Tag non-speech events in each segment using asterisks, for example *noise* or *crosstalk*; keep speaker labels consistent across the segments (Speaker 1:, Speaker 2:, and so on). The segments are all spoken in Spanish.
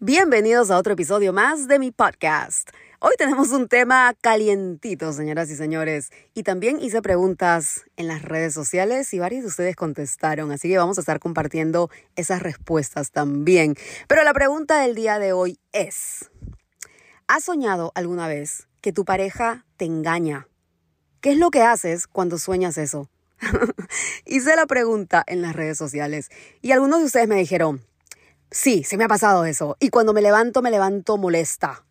Speaker 1: Bienvenidos a otro episodio más de mi podcast. Hoy tenemos un tema calientito, señoras y señores, y también hice preguntas en las redes sociales y varios de ustedes contestaron, así que vamos a estar compartiendo esas respuestas también. Pero la pregunta del día de hoy es, ¿has soñado alguna vez que tu pareja te engaña? ¿Qué es lo que haces cuando sueñas eso? *laughs* hice la pregunta en las redes sociales y algunos de ustedes me dijeron, Sí, se me ha pasado eso. Y cuando me levanto, me levanto molesta.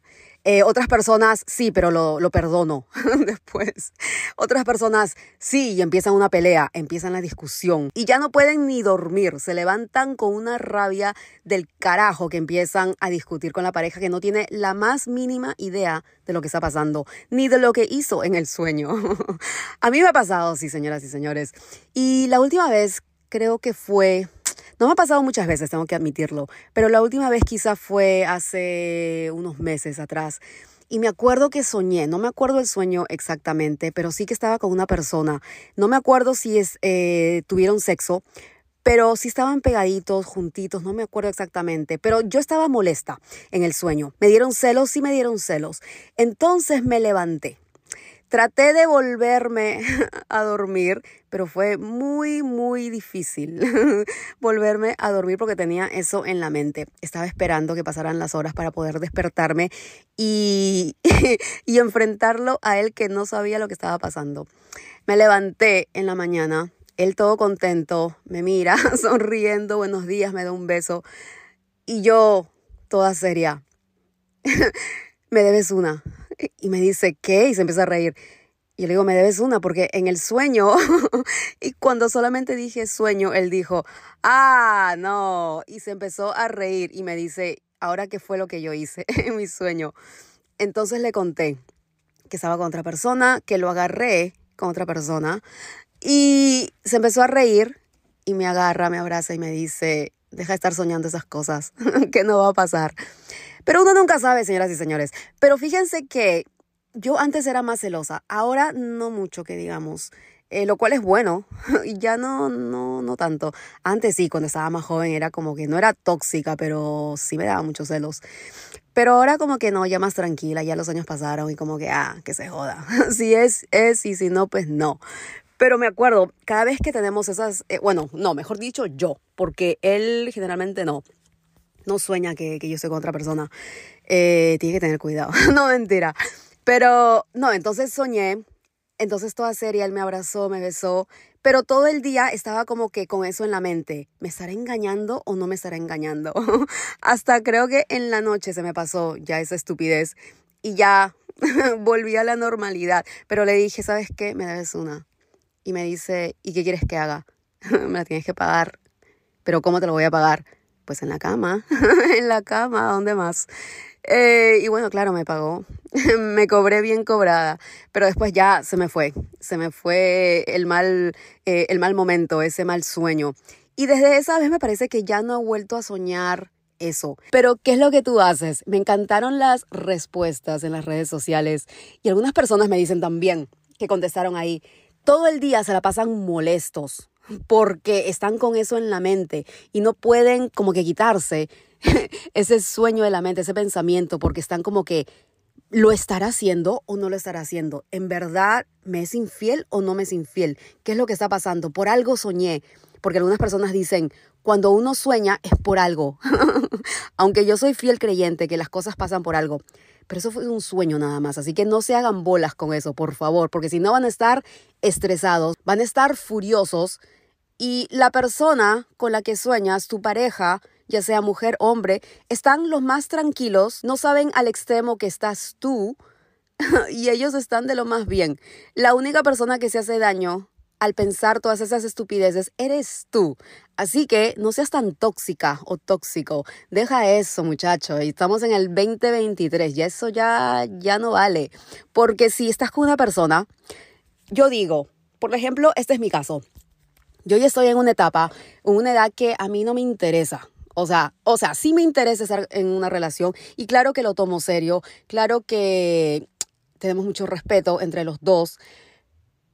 Speaker 1: Eh, otras personas, sí, pero lo, lo perdono *laughs* después. Otras personas, sí, y empiezan una pelea, empiezan la discusión. Y ya no pueden ni dormir, se levantan con una rabia del carajo que empiezan a discutir con la pareja que no tiene la más mínima idea de lo que está pasando, ni de lo que hizo en el sueño. *laughs* a mí me ha pasado, sí, señoras y señores. Y la última vez creo que fue no me ha pasado muchas veces, tengo que admitirlo, pero la última vez quizá fue hace unos meses atrás. Y me acuerdo que soñé, no me acuerdo el sueño exactamente, pero sí que estaba con una persona. No me acuerdo si es, eh, tuvieron sexo, pero sí estaban pegaditos, juntitos, no me acuerdo exactamente, pero yo estaba molesta en el sueño. Me dieron celos, sí me dieron celos. Entonces me levanté. Traté de volverme *laughs* a dormir, pero fue muy, muy difícil *laughs* volverme a dormir porque tenía eso en la mente. Estaba esperando que pasaran las horas para poder despertarme y, *laughs* y enfrentarlo a él que no sabía lo que estaba pasando. Me levanté en la mañana, él todo contento, me mira, sonriendo, buenos días, me da un beso y yo, toda seria, me debes una. Y me dice, ¿qué? Y se empieza a reír. Y le digo, me debes una, porque en el sueño, *laughs* y cuando solamente dije sueño, él dijo, ah, no. Y se empezó a reír y me dice, ahora qué fue lo que yo hice *laughs* en mi sueño. Entonces le conté que estaba con otra persona, que lo agarré con otra persona. Y se empezó a reír y me agarra, me abraza y me dice, deja de estar soñando esas cosas, *laughs* que no va a pasar. Pero uno nunca sabe, señoras y señores. Pero fíjense que yo antes era más celosa, ahora no mucho que digamos. Eh, lo cual es bueno, *laughs* y ya no, no, no tanto. Antes sí, cuando estaba más joven era como que no era tóxica, pero sí me daba muchos celos. Pero ahora como que no, ya más tranquila, ya los años pasaron y como que, ah, que se joda. *laughs* si es, es, y si no, pues no. Pero me acuerdo, cada vez que tenemos esas, eh, bueno, no, mejor dicho yo, porque él generalmente no no sueña que, yo soy con otra persona. Eh, tiene que tener cuidado. *laughs* no, mentira. Pero no, entonces soñé. Entonces toda seria, él me abrazó, me besó. Pero todo el día estaba como que con eso en la mente. ¿Me estará engañando o no me estará engañando? *laughs* Hasta creo que en la noche se me pasó ya esa estupidez. Y ya *laughs* volví a la normalidad. Pero le dije, ¿sabes qué? Me debes una. Y me dice, ¿y qué quieres que haga? me la tienes que pagar. Pero ¿cómo te lo voy a pagar? Pues en la cama, *laughs* en la cama, ¿dónde más? Eh, y bueno, claro, me pagó, *laughs* me cobré bien cobrada, pero después ya se me fue, se me fue el mal, eh, el mal momento, ese mal sueño. Y desde esa vez me parece que ya no he vuelto a soñar eso. Pero, ¿qué es lo que tú haces? Me encantaron las respuestas en las redes sociales y algunas personas me dicen también que contestaron ahí, todo el día se la pasan molestos, porque están con eso en la mente y no pueden como que quitarse *laughs* ese sueño de la mente, ese pensamiento, porque están como que ¿Lo estará haciendo o no lo estará haciendo? ¿En verdad me es infiel o no me es infiel? ¿Qué es lo que está pasando? Por algo soñé. Porque algunas personas dicen, cuando uno sueña es por algo. *laughs* Aunque yo soy fiel creyente que las cosas pasan por algo. Pero eso fue un sueño nada más. Así que no se hagan bolas con eso, por favor. Porque si no van a estar estresados, van a estar furiosos y la persona con la que sueñas, tu pareja, ya sea mujer o hombre, están los más tranquilos, no saben al extremo que estás tú *laughs* y ellos están de lo más bien. La única persona que se hace daño al pensar todas esas estupideces eres tú. Así que no seas tan tóxica o tóxico. Deja eso, muchacho. Estamos en el 2023 y eso ya, ya no vale. Porque si estás con una persona, yo digo, por ejemplo, este es mi caso. Yo ya estoy en una etapa, en una edad que a mí no me interesa. O sea, o sea, sí me interesa estar en una relación y claro que lo tomo serio, claro que tenemos mucho respeto entre los dos.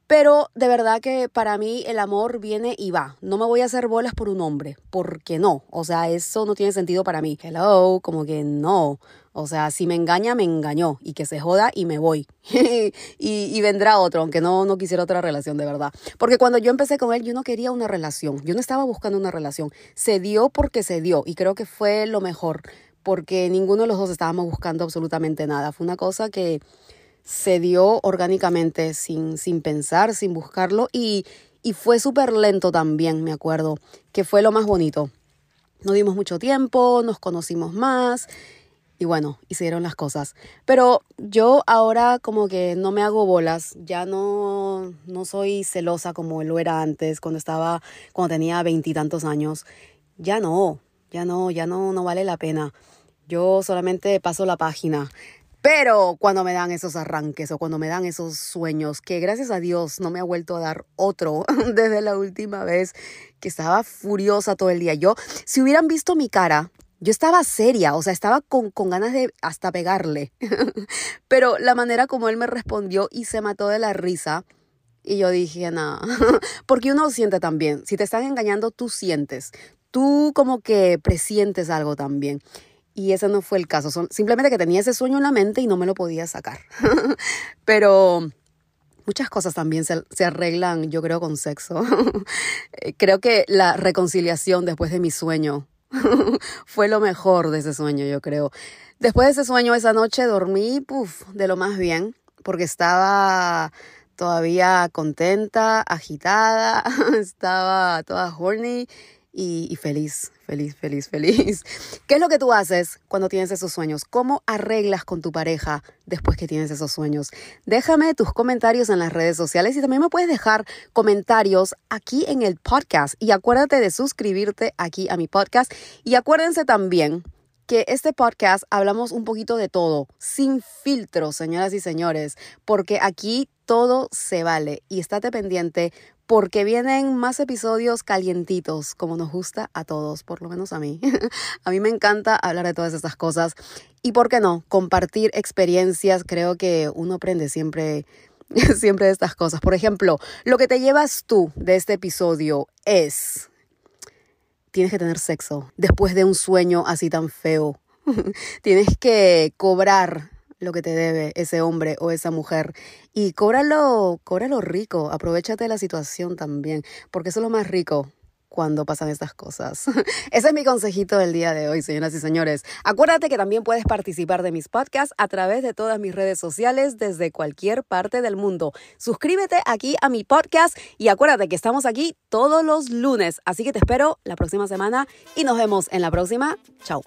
Speaker 1: Pero de verdad que para mí el amor viene y va. No me voy a hacer bolas por un hombre, porque no. O sea, eso no tiene sentido para mí. Hello, como que no. O sea, si me engaña, me engañó. Y que se joda y me voy. *laughs* y, vendrá otro, aunque no, no quisiera otra relación de verdad. Porque cuando yo empecé con él, yo no quería una relación. Yo no estaba buscando una relación. Se dio porque se dio. Y creo que fue lo mejor. Porque ninguno de los dos estábamos buscando absolutamente nada. Fue una cosa que se dio orgánicamente, sin, sin pensar, sin buscarlo, y, y fue súper lento también, me acuerdo, que fue lo más bonito. No dimos mucho tiempo, nos conocimos más y bueno, hicieron las cosas. Pero yo ahora como que no me hago bolas, ya no, no soy celosa como lo era antes, cuando estaba, cuando tenía veintitantos años. Ya no, ya no, ya no, no vale la pena. Yo solamente paso la página. Pero cuando me dan esos arranques o cuando me dan esos sueños, que gracias a Dios no me ha vuelto a dar otro *laughs* desde la última vez que estaba furiosa todo el día. Yo, si hubieran visto mi cara, yo estaba seria, o sea, estaba con, con ganas de hasta pegarle. *laughs* Pero la manera como él me respondió y se mató de la risa. Y yo dije, nada, *laughs* porque uno siente también, si te están engañando, tú sientes, tú como que presientes algo también. Y ese no fue el caso. Simplemente que tenía ese sueño en la mente y no me lo podía sacar. *laughs* Pero muchas cosas también se, se, arreglan, yo creo, con sexo. *laughs* creo que la reconciliación después de mi sueño *laughs* fue lo mejor de ese sueño, yo creo. Después de ese sueño, esa noche dormí puff, de lo más bien, porque estaba todavía contenta, agitada, estaba toda horny y, feliz, feliz, feliz, feliz. *laughs* ¿Qué es lo que tú haces cuando tienes esos sueños? ¿Cómo arreglas con tu pareja después que tienes esos sueños? Déjame tus comentarios en las redes sociales y también me puedes dejar comentarios aquí en el podcast. Y acuérdate de suscribirte aquí a mi podcast. Y acuérdense también que este podcast hablamos un poquito de todo, sin filtro, señoras y señores, porque aquí todo se vale y estate pendiente porque vienen más episodios calientitos, como nos gusta a todos, por lo menos a mí. *laughs* a mí me encanta hablar de todas estas cosas y, ¿por qué no? Compartir experiencias, creo que uno aprende siempre *laughs* siempre de estas cosas. Por ejemplo, lo que te llevas tú de este episodio es tienes que tener sexo después de un sueño así tan feo. *laughs* tienes que cobrar lo que te debe ese hombre o esa mujer y cóbralo, cóbralo rico, aprovechate de la situación también, porque eso es lo más rico, cuando pasan estas cosas. *laughs* Ese es mi consejito del día de hoy, señoras y señores. Acuérdate que también puedes participar de mis podcasts a través de todas mis redes sociales desde cualquier parte del mundo. Suscríbete aquí a mi podcast y acuérdate que estamos aquí todos los lunes. Así que te espero la próxima semana y nos vemos en la próxima. Chao.